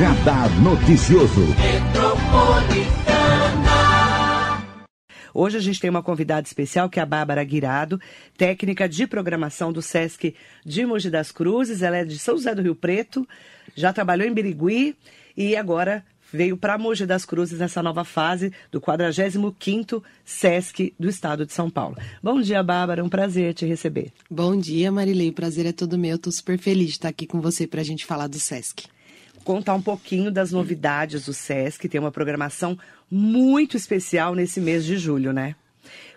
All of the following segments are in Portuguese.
Radar Noticioso. Hoje a gente tem uma convidada especial que é a Bárbara Guirado, técnica de programação do SESC de Mogi das Cruzes. Ela é de São José do Rio Preto, já trabalhou em Birigui e agora veio para Mogi das Cruzes nessa nova fase do 45º SESC do Estado de São Paulo. Bom dia, Bárbara, um prazer te receber. Bom dia, Marilei, o prazer é todo meu. Estou super feliz de estar aqui com você para a gente falar do SESC contar um pouquinho das novidades do SESC. Tem uma programação muito especial nesse mês de julho, né?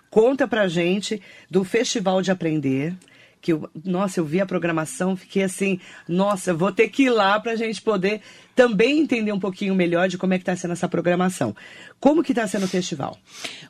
Conta pra gente do Festival de Aprender. Que eu, nossa, eu vi a programação, fiquei assim, nossa, vou ter que ir lá pra gente poder também entender um pouquinho melhor de como é que está sendo essa programação. Como que está sendo o festival?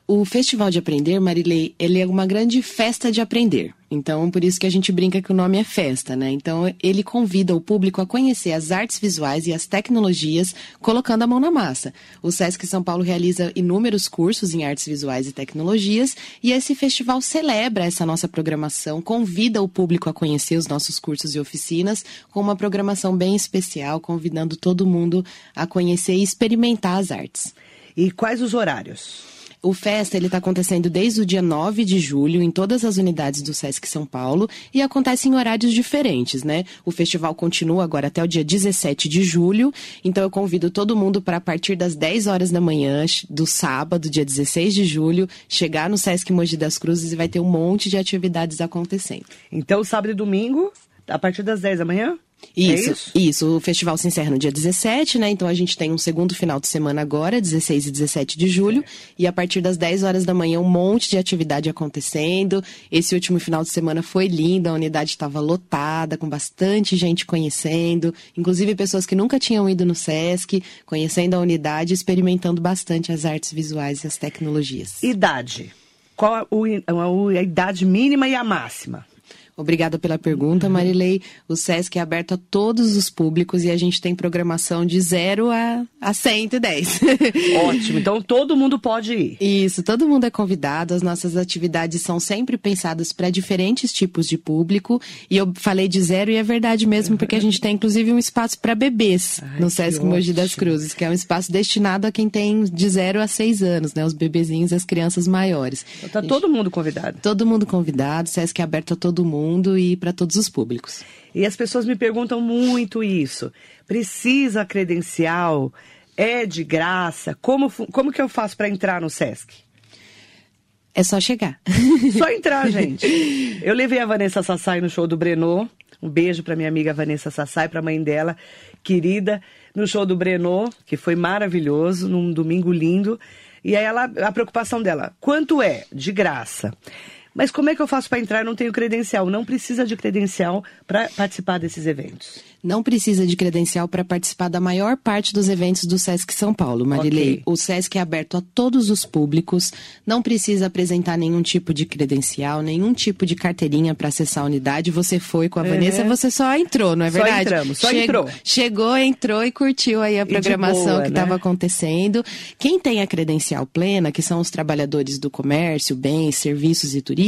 O Festival de Aprender, Marilei, ele é uma grande festa de aprender. Então, por isso que a gente brinca que o nome é festa, né? Então, ele convida o público a conhecer as artes visuais e as tecnologias, colocando a mão na massa. O SESC São Paulo realiza inúmeros cursos em artes visuais e tecnologias, e esse festival celebra essa nossa programação, convida o público a conhecer os nossos cursos e oficinas, com uma programação bem especial, convidando todo mundo a conhecer e experimentar as artes. E quais os horários? O Festa ele está acontecendo desde o dia 9 de julho em todas as unidades do Sesc São Paulo e acontece em horários diferentes, né? O festival continua agora até o dia 17 de julho, então eu convido todo mundo para a partir das 10 horas da manhã do sábado, dia 16 de julho, chegar no Sesc Mogi das Cruzes e vai ter um monte de atividades acontecendo. Então, sábado e domingo, a partir das 10 da manhã? Isso, é isso, isso? O festival se encerra no dia 17, né? Então a gente tem um segundo final de semana agora, 16 e 17 de julho. É. E a partir das 10 horas da manhã, um monte de atividade acontecendo. Esse último final de semana foi lindo, a unidade estava lotada, com bastante gente conhecendo. Inclusive pessoas que nunca tinham ido no SESC, conhecendo a unidade, experimentando bastante as artes visuais e as tecnologias. Idade. Qual a, a idade mínima e a máxima? Obrigada pela pergunta, Marilei. O SESC é aberto a todos os públicos e a gente tem programação de 0 a, a 110. Ótimo, então todo mundo pode ir. Isso, todo mundo é convidado. As nossas atividades são sempre pensadas para diferentes tipos de público. E eu falei de zero e é verdade mesmo, porque a gente tem inclusive um espaço para bebês Ai, no SESC Mogi das Cruzes, que é um espaço destinado a quem tem de 0 a 6 anos, né? Os bebezinhos e as crianças maiores. Então tá gente... todo mundo convidado. Todo mundo convidado, o SESC é aberto a todo mundo mundo e para todos os públicos. E as pessoas me perguntam muito isso. Precisa credencial? É de graça? Como, como que eu faço para entrar no SESC? É só chegar. Só entrar, gente. Eu levei a Vanessa Sassai no show do Breno. Um beijo para minha amiga Vanessa Sassai, para a mãe dela, querida, no show do Breno, que foi maravilhoso, num domingo lindo. E aí ela, a preocupação dela, quanto é? De graça. Mas como é que eu faço para entrar? Eu não tenho credencial. Não precisa de credencial para participar desses eventos não precisa de credencial para participar da maior parte dos eventos do SESC São Paulo, Marilei. Okay. O SESC é aberto a todos os públicos, não precisa apresentar nenhum tipo de credencial, nenhum tipo de carteirinha para acessar a unidade. Você foi com a Vanessa, é. você só entrou, não é verdade? Só entramos, só chegou, entrou. Chegou, entrou e curtiu aí a programação boa, que estava né? acontecendo. Quem tem a credencial plena, que são os trabalhadores do comércio, bens, serviços e turismo,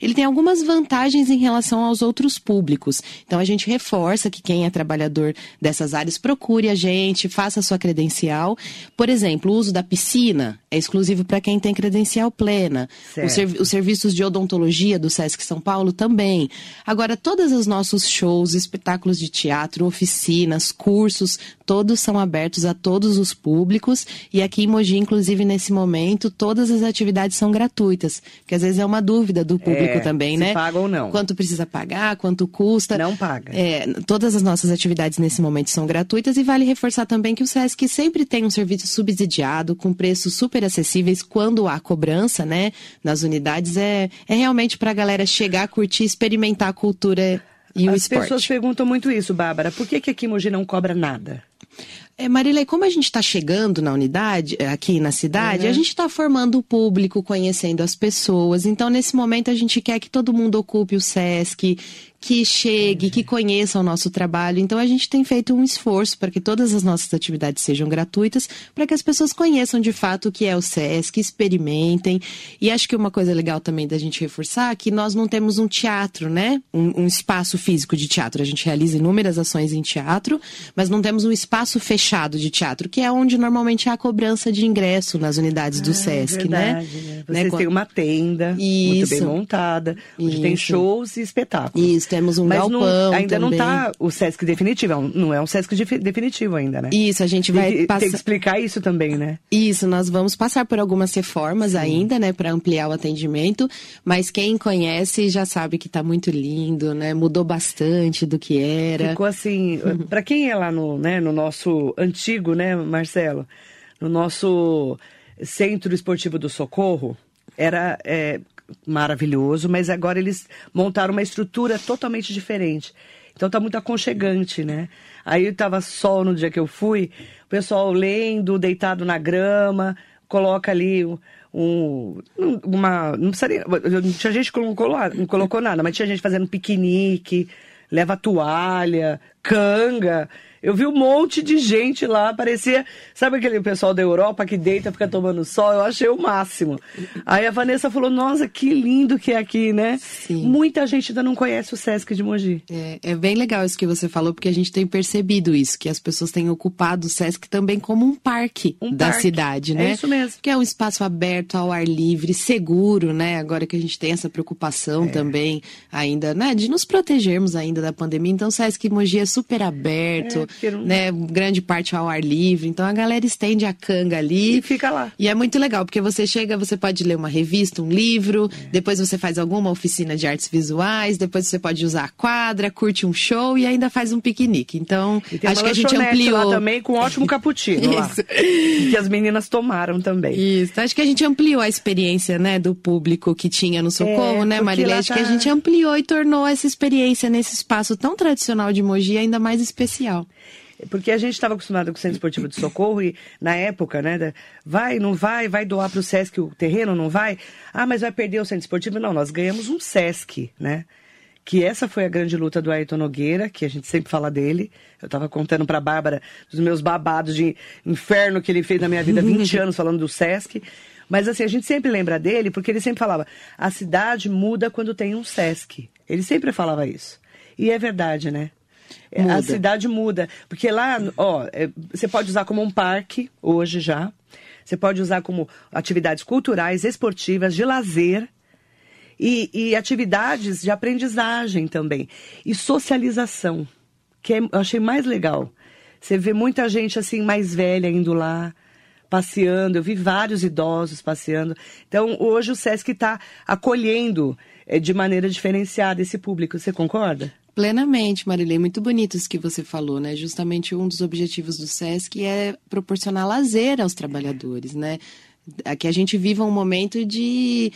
ele tem algumas vantagens em relação aos outros públicos. Então a gente reforça que quem é trabalhador dessas áreas, procure a gente, faça a sua credencial. Por exemplo, o uso da piscina é exclusivo para quem tem credencial plena. Os, serv os, serviços de odontologia do SESC São Paulo também. Agora, todos os nossos shows, espetáculos de teatro, oficinas, cursos, todos são abertos a todos os públicos. E aqui em Mogi, inclusive, nesse momento, todas as atividades são gratuitas. Porque às vezes é uma dúvida do público é, também, né? paga ou não. Quanto precisa pagar, quanto custa. Não paga. É, todas as nossas nossas atividades nesse momento são gratuitas e vale reforçar também que o SESC sempre tem um serviço subsidiado com preços super acessíveis quando há cobrança, né? Nas unidades é, é realmente para a galera chegar, curtir, experimentar a cultura e As o esporte. As pessoas perguntam muito isso, Bárbara. Por que, que aqui em Mogi não cobra nada? É, Marilei, como a gente está chegando na unidade, eh, aqui na cidade, uhum. a gente está formando o público, conhecendo as pessoas. Então, nesse momento, a gente quer que todo mundo ocupe o SESC, que chegue, que conheça o nosso trabalho. Então a gente tem feito um esforço para que todas as nossas atividades sejam gratuitas, para que as pessoas conheçam de fato o que é o SESC, experimentem. E acho que uma coisa legal também da gente reforçar é que nós não temos um teatro, né? Um, um espaço físico de teatro. A gente realiza inúmeras ações em teatro, mas não temos um espaço fechado de teatro, que é onde normalmente há cobrança de ingresso nas unidades do ah, SESC, né? verdade, né? né? Vocês né? têm uma tenda Isso. muito bem montada, onde Isso. tem shows e espetáculos. Isso, temos um Mas galpão não, ainda também. não está o SESC definitivo, é não é um SESC definitivo ainda, né? Isso, a gente vai tem que, passar... tem que explicar isso também, né? Isso, nós vamos passar por algumas reformas Sim. ainda, né, para ampliar o atendimento, mas quem conhece já sabe que está muito lindo, né? Mudou bastante do que era. Ficou assim, para quem é lá no, né, no nosso antigo, né, Marcelo, no nosso Centro Esportivo do Socorro, era é, maravilhoso, mas agora eles montaram uma estrutura totalmente diferente. Então tá muito aconchegante, né? Aí tava sol no dia que eu fui, o pessoal lendo, deitado na grama, coloca ali um, uma. Não precisaria. Tinha gente que não colocou, não colocou nada, mas tinha gente fazendo piquenique, leva toalha, canga. Eu vi um monte de gente lá, parecia. Sabe aquele pessoal da Europa que deita, fica tomando sol? Eu achei o máximo. Aí a Vanessa falou: Nossa, que lindo que é aqui, né? Sim. Muita gente ainda não conhece o Sesc de Mogi. É, é bem legal isso que você falou, porque a gente tem percebido isso, que as pessoas têm ocupado o Sesc também como um parque um da parque. cidade, né? É isso mesmo. Que é um espaço aberto, ao ar livre, seguro, né? Agora que a gente tem essa preocupação é. também, ainda, né? De nos protegermos ainda da pandemia. Então, o Sesc Mogi é super aberto. É não... né? Grande parte ao ar livre. Então a galera estende a canga ali. E fica lá. E é muito legal, porque você chega, você pode ler uma revista, um livro, é. depois você faz alguma oficina de artes visuais, depois você pode usar a quadra, curte um show e ainda faz um piquenique. Então, acho que a gente ampliou. Lá também com um ótimo cappuccino lá. que as meninas tomaram também. Isso. Acho que a gente ampliou a experiência, né, do público que tinha no Socorro, é, né, Marília? Acho tá... que a gente ampliou e tornou essa experiência nesse espaço tão tradicional de Mogi ainda mais especial. Porque a gente estava acostumado com o Centro Esportivo de Socorro e, na época, né, vai, não vai, vai doar para o Sesc o terreno, não vai? Ah, mas vai perder o Centro Esportivo? Não, nós ganhamos um Sesc, né? Que essa foi a grande luta do Ayrton Nogueira, que a gente sempre fala dele. Eu estava contando para a Bárbara dos meus babados de inferno que ele fez na minha vida, 20 anos falando do Sesc. Mas assim, a gente sempre lembra dele porque ele sempre falava: a cidade muda quando tem um Sesc. Ele sempre falava isso. E é verdade, né? É, muda. A cidade muda. Porque lá, ó, é, você pode usar como um parque, hoje já. Você pode usar como atividades culturais, esportivas, de lazer. E, e atividades de aprendizagem também. E socialização, que é, eu achei mais legal. Você vê muita gente assim, mais velha indo lá, passeando. Eu vi vários idosos passeando. Então, hoje o SESC está acolhendo de maneira diferenciada esse público. Você concorda? Plenamente, Marilei. Muito bonito isso que você falou, né? Justamente um dos objetivos do SESC é proporcionar lazer aos trabalhadores, né? Que a gente viva um momento de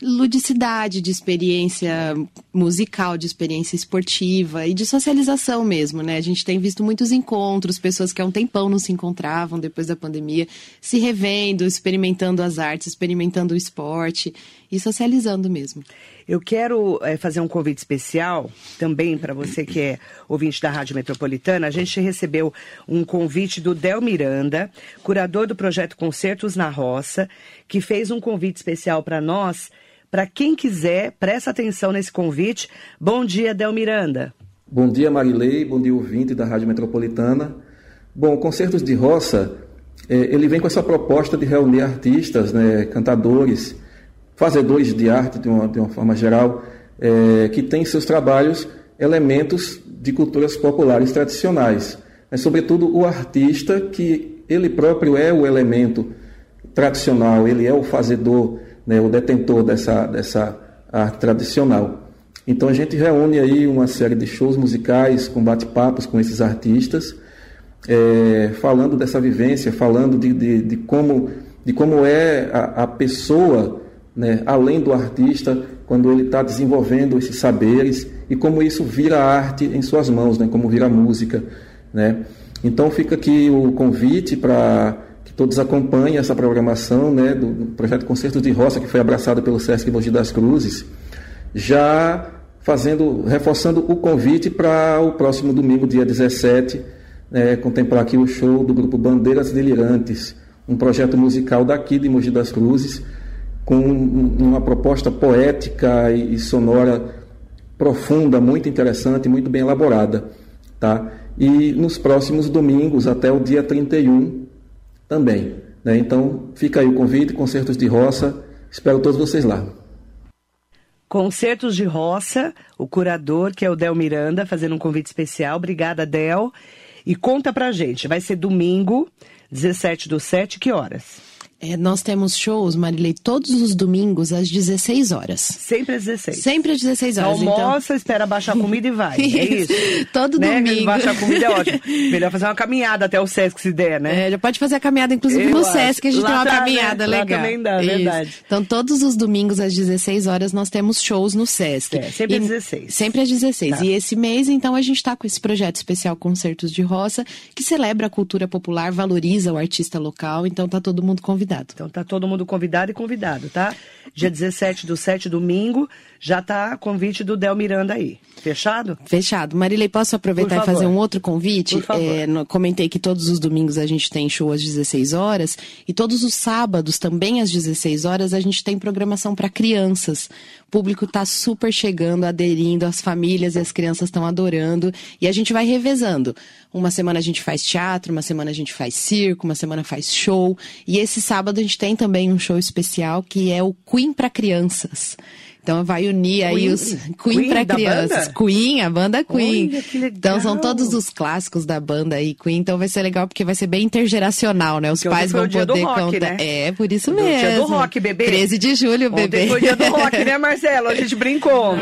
ludicidade, de experiência musical, de experiência esportiva e de socialização mesmo, né? A gente tem visto muitos encontros, pessoas que há um tempão não se encontravam depois da pandemia, se revendo, experimentando as artes, experimentando o esporte e socializando mesmo. Eu quero é, fazer um convite especial também para você que é ouvinte da Rádio Metropolitana. A gente recebeu um convite do Del Miranda, curador do projeto Concertos na Roça, que fez um convite especial para nós para quem quiser, presta atenção nesse convite. Bom dia, Del Miranda. Bom dia, Marilei. Bom dia, ouvinte da Rádio Metropolitana. Bom, Concertos de Roça, é, ele vem com essa proposta de reunir artistas, né, cantadores, fazedores de arte, de uma, de uma forma geral, é, que têm em seus trabalhos elementos de culturas populares tradicionais. É, sobretudo o artista, que ele próprio é o elemento tradicional, ele é o fazedor né, o detentor dessa, dessa arte tradicional. Então a gente reúne aí uma série de shows musicais com bate-papos com esses artistas, é, falando dessa vivência, falando de, de, de, como, de como é a, a pessoa, né, além do artista, quando ele está desenvolvendo esses saberes e como isso vira arte em suas mãos, né, como vira música. Né. Então fica aqui o convite para todos acompanhem essa programação né, do, projeto Concertos de Roça, que foi abraçado pelo Sesc Mogi das Cruzes, já fazendo, reforçando o convite para o próximo domingo, dia 17, né, contemplar aqui o show do grupo Bandeiras Delirantes, um projeto musical daqui de Mogi das Cruzes, com uma proposta poética e sonora profunda, muito interessante, muito bem elaborada. Tá? e nos próximos domingos, até o dia 31 também. Né? Então, fica aí o convite, Concertos de Roça. Espero todos vocês lá. Concertos de Roça, o curador, que é o Del Miranda, fazendo um convite especial. Obrigada, Del. E conta pra gente, vai ser domingo, 17 do 7, que horas? É, nós temos shows, Marilei, todos os domingos às 16 horas. Sempre às 16. Sempre às 16 horas. Almoça, então... espera baixar a comida e vai. isso. É isso. Todo né? domingo. Baixar a comida é ótimo. Melhor fazer uma caminhada até o Sesc se der, né? É, já pode fazer a caminhada, inclusive Eu no acho. Sesc, a gente lá tem uma tá, caminhada né? legal. Lá também dá, isso. verdade. Então, todos os domingos às 16 horas nós temos shows no Sesc. É, sempre e... às 16. Sempre às 16. Tá. E esse mês, então, a gente está com esse projeto especial Concertos de Roça, que celebra a cultura popular, valoriza o artista local. Então, tá todo mundo convidado. Então, tá todo mundo convidado e convidado, tá? Dia 17 do 7, domingo, já tá convite do Del Miranda aí. Fechado? Fechado. Marilei, posso aproveitar e fazer um outro convite? Por favor. É, no, comentei que todos os domingos a gente tem show às 16 horas e todos os sábados, também às 16 horas, a gente tem programação para crianças. O público está super chegando, aderindo, as famílias e as crianças estão adorando e a gente vai revezando. Uma semana a gente faz teatro, uma semana a gente faz circo, uma semana faz show. E esse sábado a gente tem também um show especial que é o Queen para crianças. Então vai unir aí Queen, os Queen, para crianças. Queen, a banda Queen. Olha, que legal. Então são todos os clássicos da banda aí Queen. Então vai ser legal porque vai ser bem intergeracional, né? Os porque pais vão poder contar. Né? É, por isso mesmo. Dia do rock, bebê. 13 de julho, bebê. Ontem foi dia do rock, né, Marcelo? A gente brincou.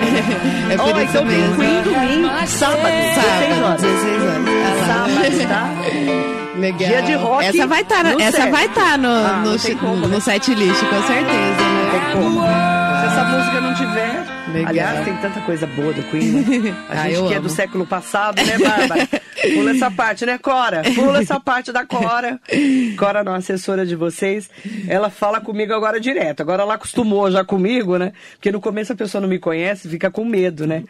é por oh, isso então mesmo. tem Queen domingo, sábado, 16 horas. 16 horas. Sábado, tá? Legal. Dia de rock. Essa vai estar tá, essa vai estar tá no, ah, no, no, no set list, com certeza, né? Essa música não tiver, Legal. Aliás, tem tanta coisa boa do Queen. Né? A ah, gente que amo. é do século passado, né, Bárbara? Pula essa parte, né, Cora? Pula essa parte da Cora. Cora, não, assessora de vocês, ela fala comigo agora direto. Agora ela acostumou já comigo, né? Porque no começo a pessoa não me conhece, fica com medo, né?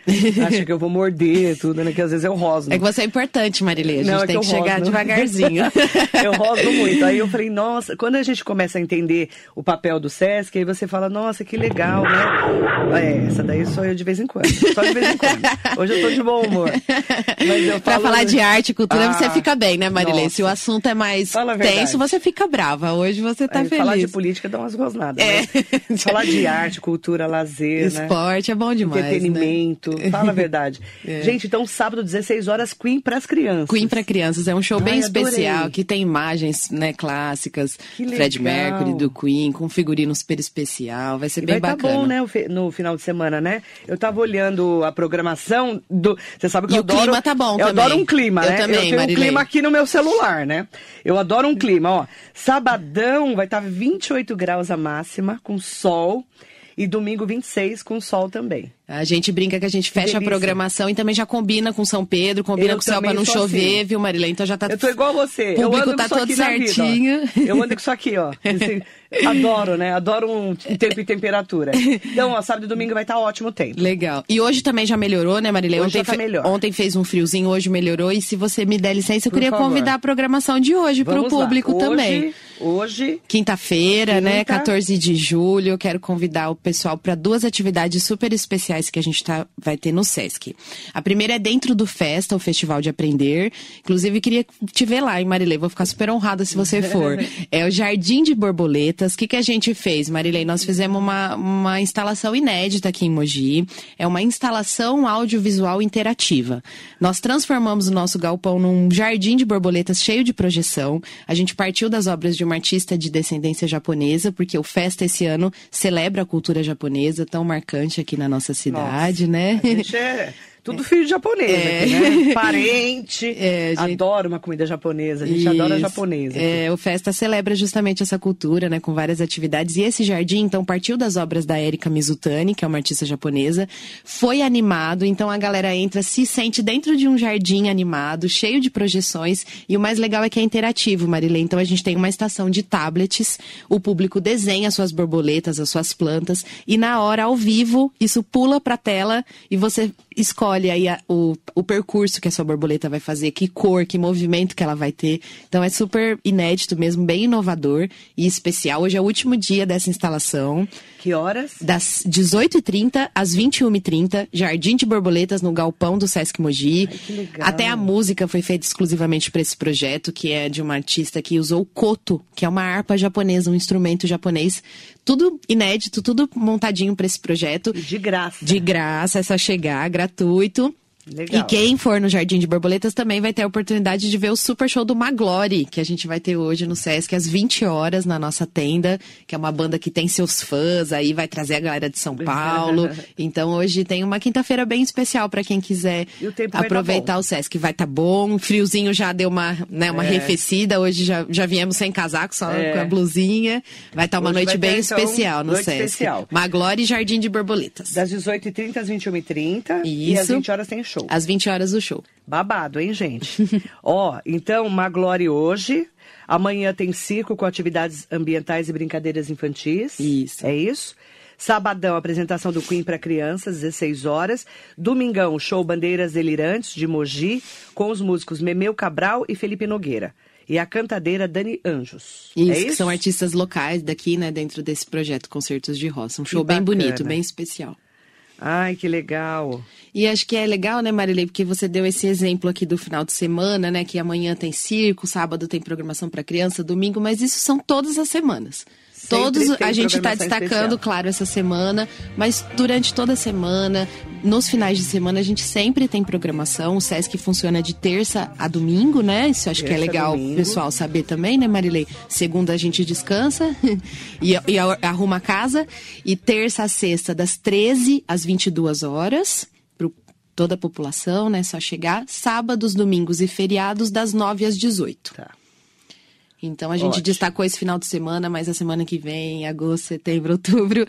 Acha que eu vou morder tudo, né? Que às vezes eu rosno. É que você é importante, Marilê. A gente não, é tem que, que chegar rosno. devagarzinho. eu rosno muito. Aí eu falei, nossa, quando a gente começa a entender o papel do Sesc, aí você fala, nossa, que legal, né? É, essa daí sou eu de vez em quando. Só de vez em quando. Hoje eu tô de bom humor. Mas pra falar de arte e cultura, ah, você fica bem, né, Marilene? Se o assunto é mais tenso, você fica brava. Hoje você tá Aí, feliz. Falar de política dá umas rosnadas. É. Né? falar de arte, cultura, lazer, né? Esporte né? é bom demais. Entretenimento. Né? Fala a verdade. É. Gente, então sábado, 16 horas, Queen pras crianças. Queen para crianças. É um show Ai, bem adorei. especial, que tem imagens né, clássicas. Fred Mercury, do Queen, com figurino super especial. Vai ser e bem vai bacana. Tá bom, né, no final de semana, né? Eu tava olhando a programação do. Você sabe que e eu adoro. o clima tá bom eu também. adoro um clima, eu né? Também, eu tenho Marilei. um clima aqui no meu celular, né? Eu adoro um clima, ó. Sabadão vai estar tá 28 graus a máxima, com sol. E domingo 26 com sol também. A gente brinca que a gente fecha a programação e também já combina com São Pedro, combina eu com o céu pra não chover, assim. viu, Marilene? Então já tá. Eu tô igual você. O público eu ando tá todo certinho. Vida, eu ando com isso aqui, ó. Adoro, né? Adoro um tempo e temperatura. Então, ó, sábado e domingo vai estar tá ótimo tempo. Legal. E hoje também já melhorou, né, Marilene? Hoje ontem, tá melhor. ontem fez um friozinho, hoje melhorou. E se você me der licença, eu Por queria favor. convidar a programação de hoje Vamos pro público hoje, também. Hoje. Quinta-feira, né? 14 de julho. Eu quero convidar o pessoal para duas atividades super especiais que a gente tá, vai ter no Sesc. A primeira é dentro do Festa, o Festival de Aprender. Inclusive, queria te ver lá, hein, Marilei? Vou ficar super honrada se você for. é o Jardim de Borboletas. O que, que a gente fez, Marilei? Nós fizemos uma, uma instalação inédita aqui em Mogi. É uma instalação audiovisual interativa. Nós transformamos o nosso galpão num jardim de borboletas cheio de projeção. A gente partiu das obras de uma artista de descendência japonesa, porque o Festa esse ano celebra a cultura japonesa, tão marcante aqui na nossa cidade, nossa, né? A gente é tudo filho de japonês é. aqui, né? Parente. É, gente... Adoro uma comida japonesa. A gente Isso. adora japonesa. É, o Festa celebra justamente essa cultura, né? Com várias atividades. E esse jardim, então, partiu das obras da Erika Mizutani, que é uma artista japonesa. Foi animado, então a galera entra, se sente dentro de um jardim animado, cheio de projeções. E o mais legal é que é interativo, Marilê. Então a gente tem uma estação de tablets. O público desenha as suas borboletas, as suas plantas. E na hora, ao vivo, isso pula pra tela e você escolhe escolhe aí a, o, o percurso que a sua borboleta vai fazer, que cor, que movimento que ela vai ter. Então é super inédito mesmo, bem inovador e especial. Hoje é o último dia dessa instalação. Que horas? Das 18h30 às 21h30, Jardim de Borboletas no Galpão do Sesc Mogi. Ai, que legal. Até a música foi feita exclusivamente para esse projeto, que é de uma artista que usou o koto, que é uma harpa japonesa, um instrumento japonês. Tudo inédito, tudo montadinho para esse projeto. De graça. De graça, é só chegar, gratuito. Legal. E quem for no Jardim de Borboletas também vai ter a oportunidade de ver o super show do Maglore, que a gente vai ter hoje no Sesc às 20 horas na nossa tenda, que é uma banda que tem seus fãs aí, vai trazer a galera de São Paulo. então hoje tem uma quinta-feira bem especial para quem quiser o tempo vai tá aproveitar bom. o Sesc. Vai tá bom, friozinho já deu uma, né, uma É. arrefecida, hoje já, já viemos sem casaco, só É. com a blusinha. Vai estar uma Hoje noite vai ter, bem então, especial no noite Sesc. especial. Maglore e Jardim de Borboletas. Das 18h30 às 21h30. E às Isso. 20 horas tem show. Às 20 horas do show. Babado, hein, gente? Ó, então, Maglore hoje. Amanhã tem circo com atividades ambientais e brincadeiras infantis. Isso. É isso? Sabadão, apresentação do Queen para crianças, 16 horas. Domingão, show Bandeiras Delirantes, de Mogi, com os músicos Memeu Cabral e Felipe Nogueira. E a cantadeira Dani Anjos. Isso, é que isso? são artistas locais daqui, né, dentro desse projeto Concertos de Roça. Um show bem bonito, bem especial. Ai, que legal. E acho que é legal, né, Marilei, porque você deu esse exemplo aqui do final de semana, né, que amanhã tem circo, sábado tem programação para criança, domingo, mas isso são todas as semanas. Todos a gente está destacando, especial. claro, essa semana, mas durante toda a semana, nos finais de semana, a gente sempre tem programação. O Sesc funciona de terça a domingo, né? Isso acho que é Terça legal o pessoal saber também, né, Marilei? Segunda a gente descansa e, e arruma a casa. E terça a sexta, das 13 às 22 horas, para toda a população, né? Só chegar. Sábados, domingos e feriados, das 9 às 18. Tá. Então a gente Ótimo. destacou esse final de semana, mas a semana que vem, agosto, setembro, outubro,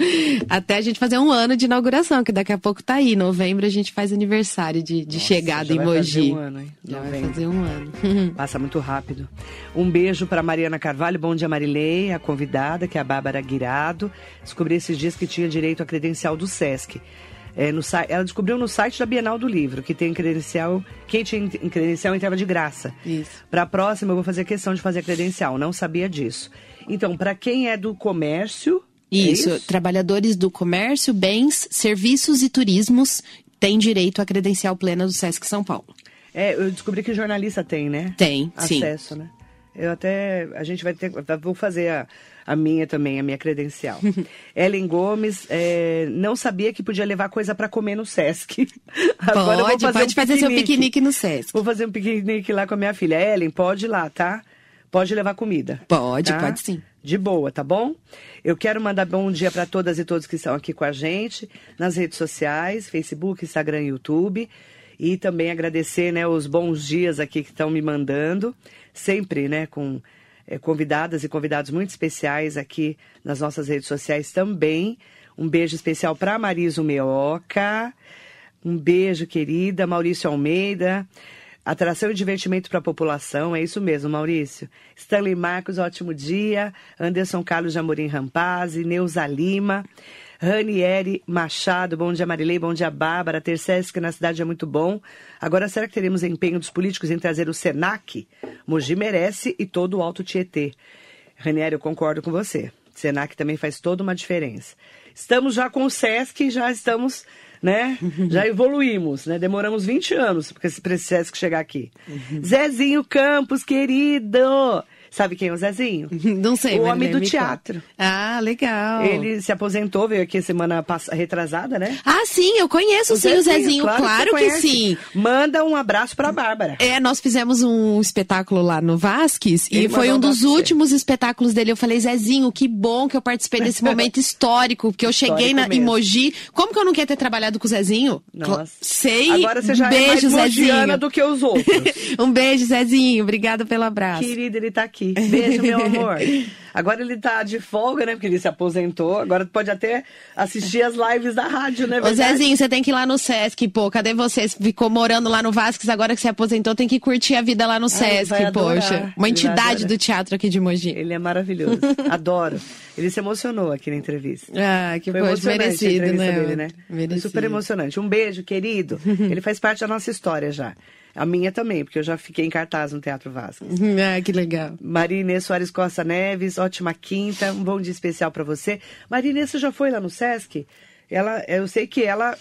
até a gente fazer um ano de inauguração, que daqui a pouco tá aí. Novembro a gente faz aniversário de, de chegada já em vai Mogi. fazer um ano, hein? Já vai Novembro. fazer um ano. Passa muito rápido. Um beijo para Mariana Carvalho, bom dia Marilei, a convidada, que é a Bárbara Guirado. Descobri esses dias que tinha direito à credencial do SESC. É, no, ela descobriu no site da Bienal do Livro que tem credencial, quem tinha credencial entrava de graça. Isso. Para a próxima eu vou fazer questão de fazer a credencial, não sabia disso. Então, para quem é do comércio, é Isso, trabalhadores do comércio, bens, serviços e turismos têm direito à credencial plena do Sesc São Paulo. É, eu descobri que jornalista tem, né? Tem, sim. Acesso, né? Eu até. A gente vai ter. Vou fazer a, a minha também, a minha credencial. Ellen Gomes, é, não sabia que podia levar coisa para comer no Sesc. Agora eu vou Pode, pode um fazer seu piquenique no Sesc. Vou fazer um piquenique lá com a minha filha. Ellen, pode ir lá, tá? Pode levar comida. Pode, tá? pode sim. De boa, tá bom? Eu quero mandar bom dia para todas e todos que estão aqui com a gente nas redes sociais, Facebook, Instagram e YouTube. E também agradecer né, os bons dias aqui que estão me mandando, sempre né, com eh, convidadas e convidados muito especiais aqui nas nossas redes sociais também. Um beijo especial para Marisa Meoca. Um beijo, querida. Maurício Almeida. Atração e divertimento para a população, é isso mesmo, Maurício. Stanley Marcos, ótimo dia. Anderson Carlos de Amorim Rampazzi, Neuza Lima. Ranieri Machado, bom dia Marilei, bom dia Bárbara. Ter Sesc na cidade é muito bom. Agora, será que teremos empenho dos políticos em trazer o Senac? Mogi merece e todo o Alto Tietê. Ranieri, eu concordo com você. Senac também faz toda uma diferença. Estamos já com o Sesc, já estamos, né? Já evoluímos, né? Demoramos 20 anos para esse Sesc chegar aqui. Zezinho Campos, querido! Sabe quem é o Zezinho? Não sei, O homem do me teatro. Ah, legal. Ele se aposentou, veio aqui semana retrasada, né? Ah, sim, eu conheço sim o Zezinho, claro, você que, conhece. sim. Manda um abraço pra Bárbara. É, nós fizemos um espetáculo lá no Vasques e foi um dos últimos espetáculos dele. Eu falei, Zezinho, que bom que eu participei desse momento histórico, que eu cheguei na, Histórico em mesmo. Mogi. Como que eu não queria ter trabalhado com o Zezinho? Nossa. Sei. Agora você já um beijo, é mais Zezinho. do que os outros. um beijo, Zezinho. Obrigada pelo abraço. Querida, ele tá aqui. Aqui. Beijo, meu amor. Agora ele tá de folga, né? Porque ele se aposentou. Agora pode até assistir as lives da rádio, né? Ô Zezinho, você tem que ir lá no Sesc, pô. Cadê você? Ficou morando lá no Vasques, agora que se aposentou, tem que curtir a vida lá no Sesc, poxa. Uma entidade do teatro aqui de Mogi. Ele é maravilhoso. Adoro. Ele se emocionou aqui na entrevista. Ah, que Foi poxa, merecido, né? Dele, né? Merecido. Super emocionante. Um beijo, querido. ele faz parte da nossa história já. A minha também, porque eu já fiquei em cartaz no Teatro Vasco. ah, que legal. Maria Inês Soares Costa Neves, ótima quinta, um bom dia especial para você. Maria Inês, você já foi lá no Sesc? Ela, eu sei que ela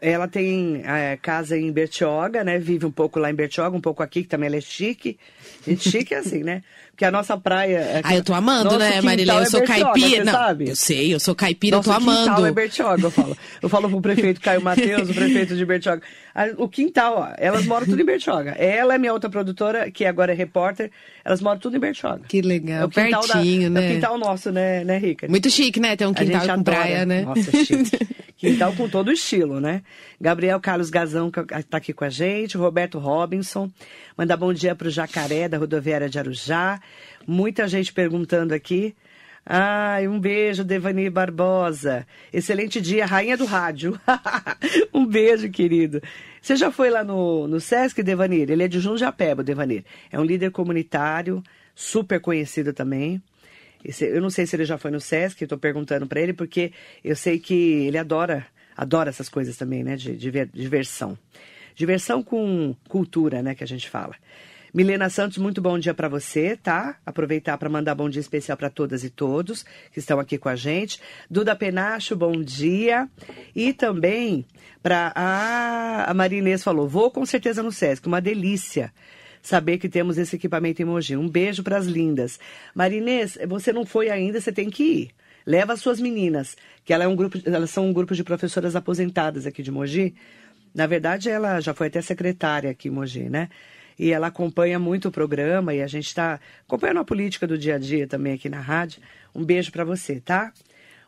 ela tem é, casa em Bertioga, né? Vive um pouco lá em Bertioga, um pouco aqui, que também ela é chique. Gente chique é assim, né? Porque a nossa praia. É ah, eu tô amando, né, Marilê? Eu é sou Bertioga, caipira. Não, sabe? Eu sei, eu sou caipira, Nosso eu tô amando. quintal é Bertioga, eu falo. Eu falo pro prefeito Caio Matheus, o prefeito de Bertioga. O quintal, ó, elas moram tudo em Bertioga. Ela é minha outra produtora, que agora é repórter, elas moram tudo em Bertioga. Que legal, é o pertinho, da, né? É o quintal nosso, né, né, Rica? Muito chique, né? Ter um quintal com adora. praia, né? Nossa, chique. quintal com todo o estilo, né? Gabriel Carlos Gazão, que tá aqui com a gente, Roberto Robinson, mandar bom dia pro Jacaré, da rodoviária de Arujá. Muita gente perguntando aqui. Ai, um beijo, Devani Barbosa. Excelente dia, rainha do rádio. um beijo, querido. Você já foi lá no, no Sesc, Devanir? Ele é de Jundiapeba, Devanir. É um líder comunitário, super conhecido também. Esse, eu não sei se ele já foi no Sesc, estou perguntando para ele, porque eu sei que ele adora, adora essas coisas também, né? De, de, diversão. Diversão com cultura, né? Que a gente fala. Milena Santos, muito bom dia para você, tá? Aproveitar para mandar bom dia especial para todas e todos que estão aqui com a gente. Duda Penacho, bom dia. E também para a, a Maria Inês falou: vou com certeza no Sesc, uma delícia saber que temos esse equipamento em Mogi. Um beijo para as lindas. Marinês, você não foi ainda, você tem que ir. Leva as suas meninas, que ela é um grupo, elas são um grupo de professoras aposentadas aqui de Mogi. Na verdade, ela já foi até secretária aqui em Mogi, né? e ela acompanha muito o programa e a gente está acompanhando a política do dia a dia também aqui na rádio. Um beijo para você, tá?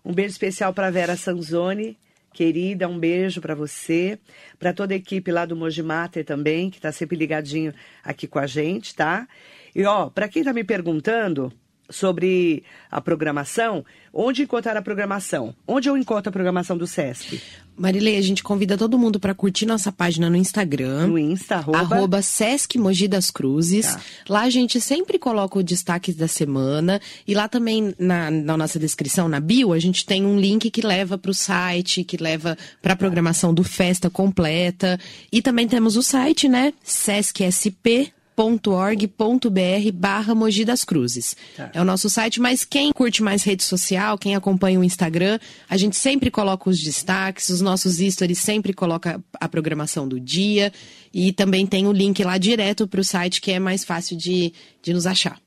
Um beijo especial para Vera Sanzoni, querida, um beijo para você, para toda a equipe lá do Mojimater também, que está sempre ligadinho aqui com a gente, tá? E ó, para quem está me perguntando, sobre a programação, onde encontrar a programação? Onde eu encontro a programação do SESC? Marilei, a gente convida todo mundo para curtir nossa página no Instagram. No Insta, arroba... arroba Sesc Mogi das Cruzes. Tá. Lá a gente sempre coloca o destaque da semana. E lá também, na, na nossa descrição, na bio, a gente tem um link que leva para o site, que leva para a programação do Festa completa. E também temos o site, né? Sesc Org.br barra Mogi das Cruzes. Tá. É o nosso site, mas quem curte mais rede social, quem acompanha o Instagram, a gente sempre coloca os destaques, os nossos stories sempre coloca a programação do dia e também tem o link lá direto para o site que é mais fácil de, de nos achar.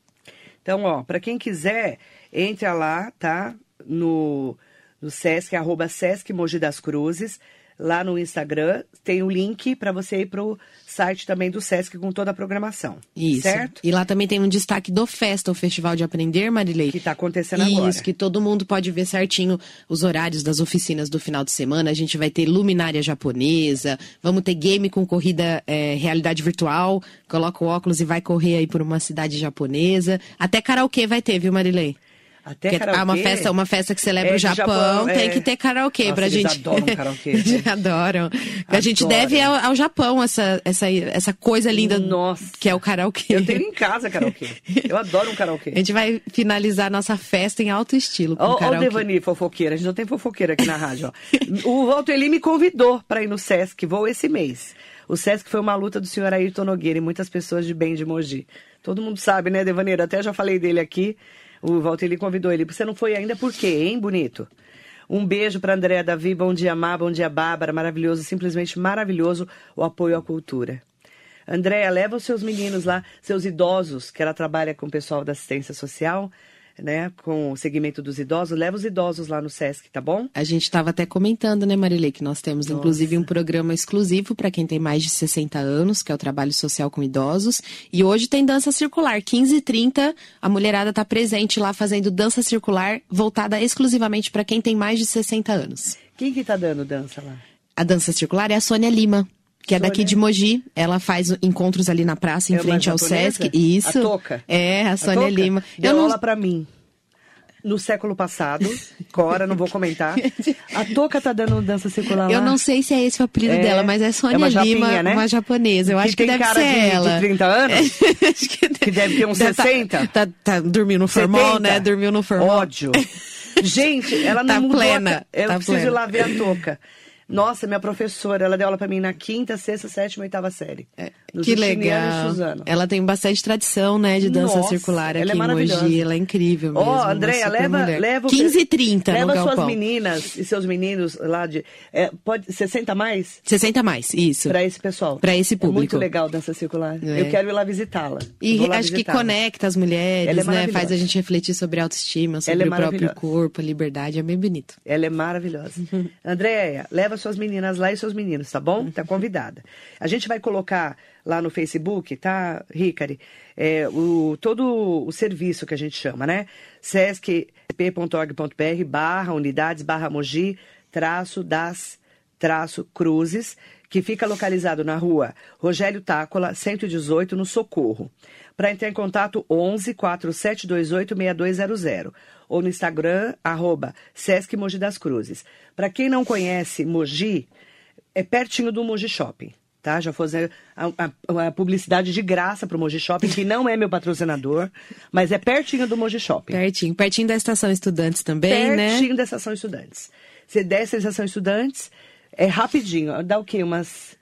Então, ó, para quem quiser, entra lá, tá? No, no Sesc, arroba Sesc Mogi das Cruzes lá no Instagram tem o link para você ir pro site também do Sesc com toda a programação. Isso. Certo? E lá também tem um destaque do Festa, o Festival de Aprender, Marilei. Que está acontecendo Isso, agora. Isso, que todo mundo pode ver certinho os horários das oficinas do final de semana. A gente vai ter luminária japonesa, vamos ter game com corrida é, realidade virtual. Coloca o óculos e vai correr aí por uma cidade japonesa. Até karaokê vai ter, viu, Marilei? Até que, karaokê. Ah, uma festa, uma festa que celebra é, o Japão, Japão tem é... que ter karaokê Nossa, pra eles gente. adoram karaokê. adoram. A gente deve ao, ao, Japão essa, essa, essa coisa linda Nossa. que é o karaokê. Eu tenho em casa karaokê. Eu adoro um karaokê. A gente vai finalizar nossa festa em alto estilo. Olha o Devani, fofoqueira. A gente não tem fofoqueira aqui na rádio. Ó. o Walter Eli me convidou para ir no Sesc, vou esse mês. O Sesc foi uma luta do senhor Ayrton Nogueira e muitas pessoas de bem de Mogi. Todo mundo sabe, né, Devaneiro? Até já falei dele aqui. O Walter ele convidou ele. Você não foi ainda por quê, hein, bonito? Um beijo para Andréa Davi, bom dia, Má, bom dia, Bárbara. Maravilhoso, simplesmente maravilhoso o apoio à cultura. Andréa, leva os seus meninos lá, seus idosos, que ela trabalha com o pessoal da assistência social né, com o segmento dos idosos, leva os idosos lá no SESC, tá bom? A gente estava até comentando, né, Marilei, que nós temos Nossa. inclusive um programa exclusivo para quem tem mais de 60 anos, que é o trabalho social com idosos. E hoje tem dança circular, 15 e 30, a mulherada está presente lá fazendo dança circular voltada exclusivamente para quem tem mais de 60 anos. Quem que tá dando dança lá? A dança circular é a Sônia Lima. Que é daqui de Mogi. Ela faz encontros ali na praça, em é frente ao Sesc. Isso. A Toca. É, a Sônia a Lima. Deu Eu não... aula pra mim no século passado. Cora, não vou comentar. A Toca tá dando dança circular lá. Eu não sei se é esse o apelido é, dela, mas é Sônia é uma Lima, japinha, né? uma japonesa. Eu que acho que deve ser de, ela. de 30 anos? acho que, deve, que deve ter uns 60. Tá, tá, tá dormindo no formal, né? Dormiu no formal. Ódio. Gente, ela não tá mudou. Plena, a... Eu tá preciso plena. ir lá ver a Toca. Nossa, minha professora, ela deu aula para mim na quinta, sexta, sétima, oitava série. É, que legal. Ela tem bastante tradição, né, de dança Nossa, circular aqui é em Mogi. Ela é incrível mesmo. Ó, oh, Andréia, leva, leva... 15 e 30 Leva suas meninas e seus meninos lá de... É, pode, 60 mais? 60 mais, isso. Para esse pessoal. Para esse público. É muito legal dança circular. É. Eu quero ir lá visitá-la. E acho que conecta as mulheres, é né? Faz a gente refletir sobre autoestima, sobre é o próprio corpo, liberdade. É bem bonito. Ela é maravilhosa. Andréia, leva suas meninas lá e seus meninos, tá bom? Tá convidada. A gente vai colocar lá no Facebook, tá, Ricari? É, o, todo o serviço que a gente chama, né? sescp.org.br barra unidades barra mogi traço das traço cruzes, que fica localizado na rua Rogério Tácola, 118, no Socorro. Para entrar em contato, 11 4728 6200 ou no Instagram, arroba Sesc Mogi das Cruzes. Para quem não conhece Mogi, é pertinho do Mogi Shopping. Tá? Já fazer a, a, a, publicidade de graça para o Mogi Shopping, que não é meu patrocinador, mas é pertinho do Mogi Shopping. Pertinho, pertinho da Estação Estudantes também, pertinho né? Pertinho da Estação Estudantes. Você desce a Estação Estudantes, é rapidinho, dá o quê? Umas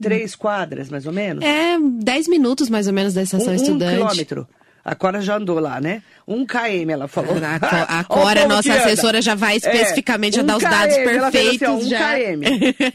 três quadras, mais ou menos? É, dez minutos mais ou menos da Estação um, Estudante. Um quilômetro. A Cora já andou lá, né? Um KM, ela falou. A, a Cora, nossa assessora, já vai é, especificamente, é, já dá os dados perfeitos. Assim, ó, um já. KM.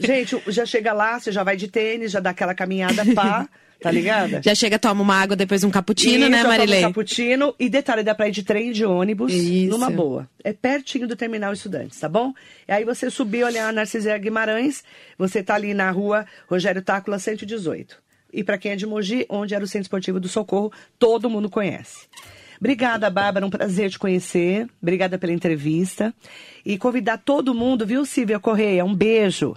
Gente, já chega lá, você já vai de tênis, já dá aquela caminhada pá. Tá ligada? Já chega, toma uma água, depois um cappuccino, né, Marilei? um cappuccino. E detalhe, dá pra ir de trem de ônibus Isso. numa boa. É pertinho do terminal Estudantes, tá bom? E aí você subir, olhar a Narciséia Guimarães, você tá ali na rua Rogério Tácula 118. E para quem é de Mogi, onde era o Centro Esportivo do Socorro, todo mundo conhece. Obrigada, Bárbara, um prazer te conhecer. Obrigada pela entrevista. E convidar todo mundo, viu, Silvia Correia? Um beijo.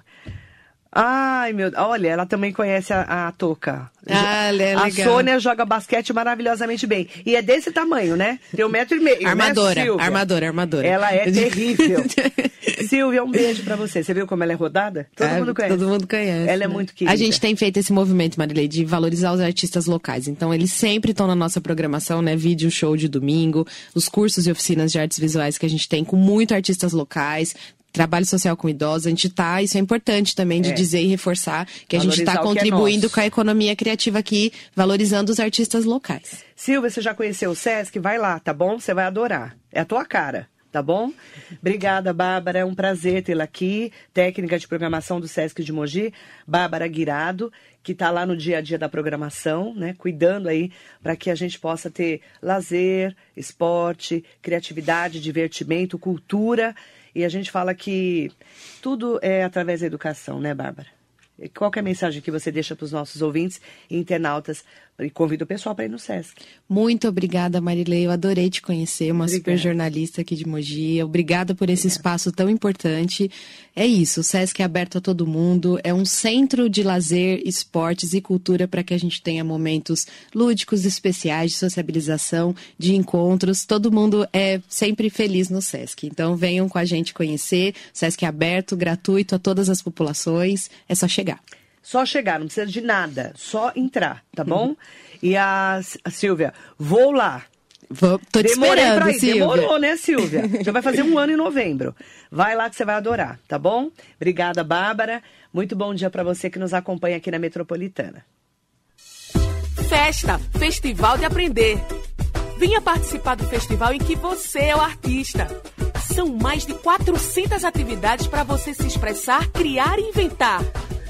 Ai, meu. Olha, ela também conhece a, a Toca. Ah, é. A Sônia joga basquete maravilhosamente bem. E é desse tamanho, né? Tem um metro e meio. Né, armadora, né, armadora, armadora. Ela é terrível. Silvia, um beijo pra você. Você viu como ela é rodada? Todo ah, mundo conhece. Todo mundo conhece. Ela é né? é muito querida. A gente tem feito esse movimento, Marilei, de valorizar os artistas locais. Então, eles sempre estão na nossa programação, né? Vídeo show de domingo, os cursos e oficinas de artes visuais que a gente tem com muito artistas locais trabalho social com idosos, a gente está, isso é importante também de é. dizer e reforçar, que a gente está é contribuindo é com a economia criativa aqui, valorizando os artistas locais. Silvia, você já conheceu o Sesc? Vai lá, tá bom? Você vai adorar. É a tua cara tá bom? Obrigada, Bárbara. É um prazer tê-la aqui. Técnica de programação do Sesc de Mogi, Bárbara Guirado, que está lá no dia a dia da programação, né? Cuidando aí para que a gente possa ter lazer, esporte, criatividade, divertimento, cultura e a gente fala que tudo é através da educação, né, Bárbara? Qual é a mensagem que você deixa para os nossos ouvintes e internautas e convido o pessoal para ir no Sesc. Muito obrigada, Marilei. Eu adorei te conhecer, uma obrigada. super jornalista aqui de Mogi. Obrigada por esse obrigada. espaço tão importante. É isso, o Sesc é aberto a todo mundo, é um centro de lazer, esportes e cultura para que a gente tenha momentos lúdicos, especiais, de sociabilização, de encontros. Todo mundo é sempre feliz no Sesc. Então venham com a gente conhecer. O Sesc é aberto, gratuito a todas as populações. É só chegar. Só chegar, não precisa de nada, só entrar, tá bom? E a, a Silvia, vou lá. Vou, tô te Demorei esperando, pra ir. Silvia. Demorou, né, Silvia? Já vai fazer um ano em novembro. Vai lá que você vai adorar, tá bom? Obrigada, Bárbara. Muito bom dia para você que nos acompanha aqui na Metropolitana. Festa, Festival de Aprender. Venha participar do festival em que você é o artista. São mais de 400 atividades para você se expressar, criar e inventar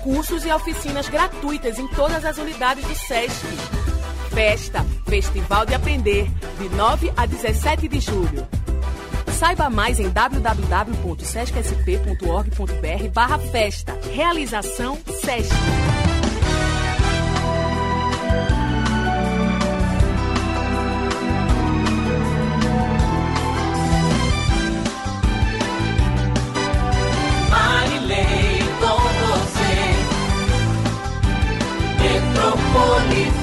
cursos e oficinas gratuitas em todas as unidades do SESC. Festa, Festival de Aprender, de 9 a 17 de julho. Saiba mais em www.sescsp.org.br barra festa. Realização SESC. por mi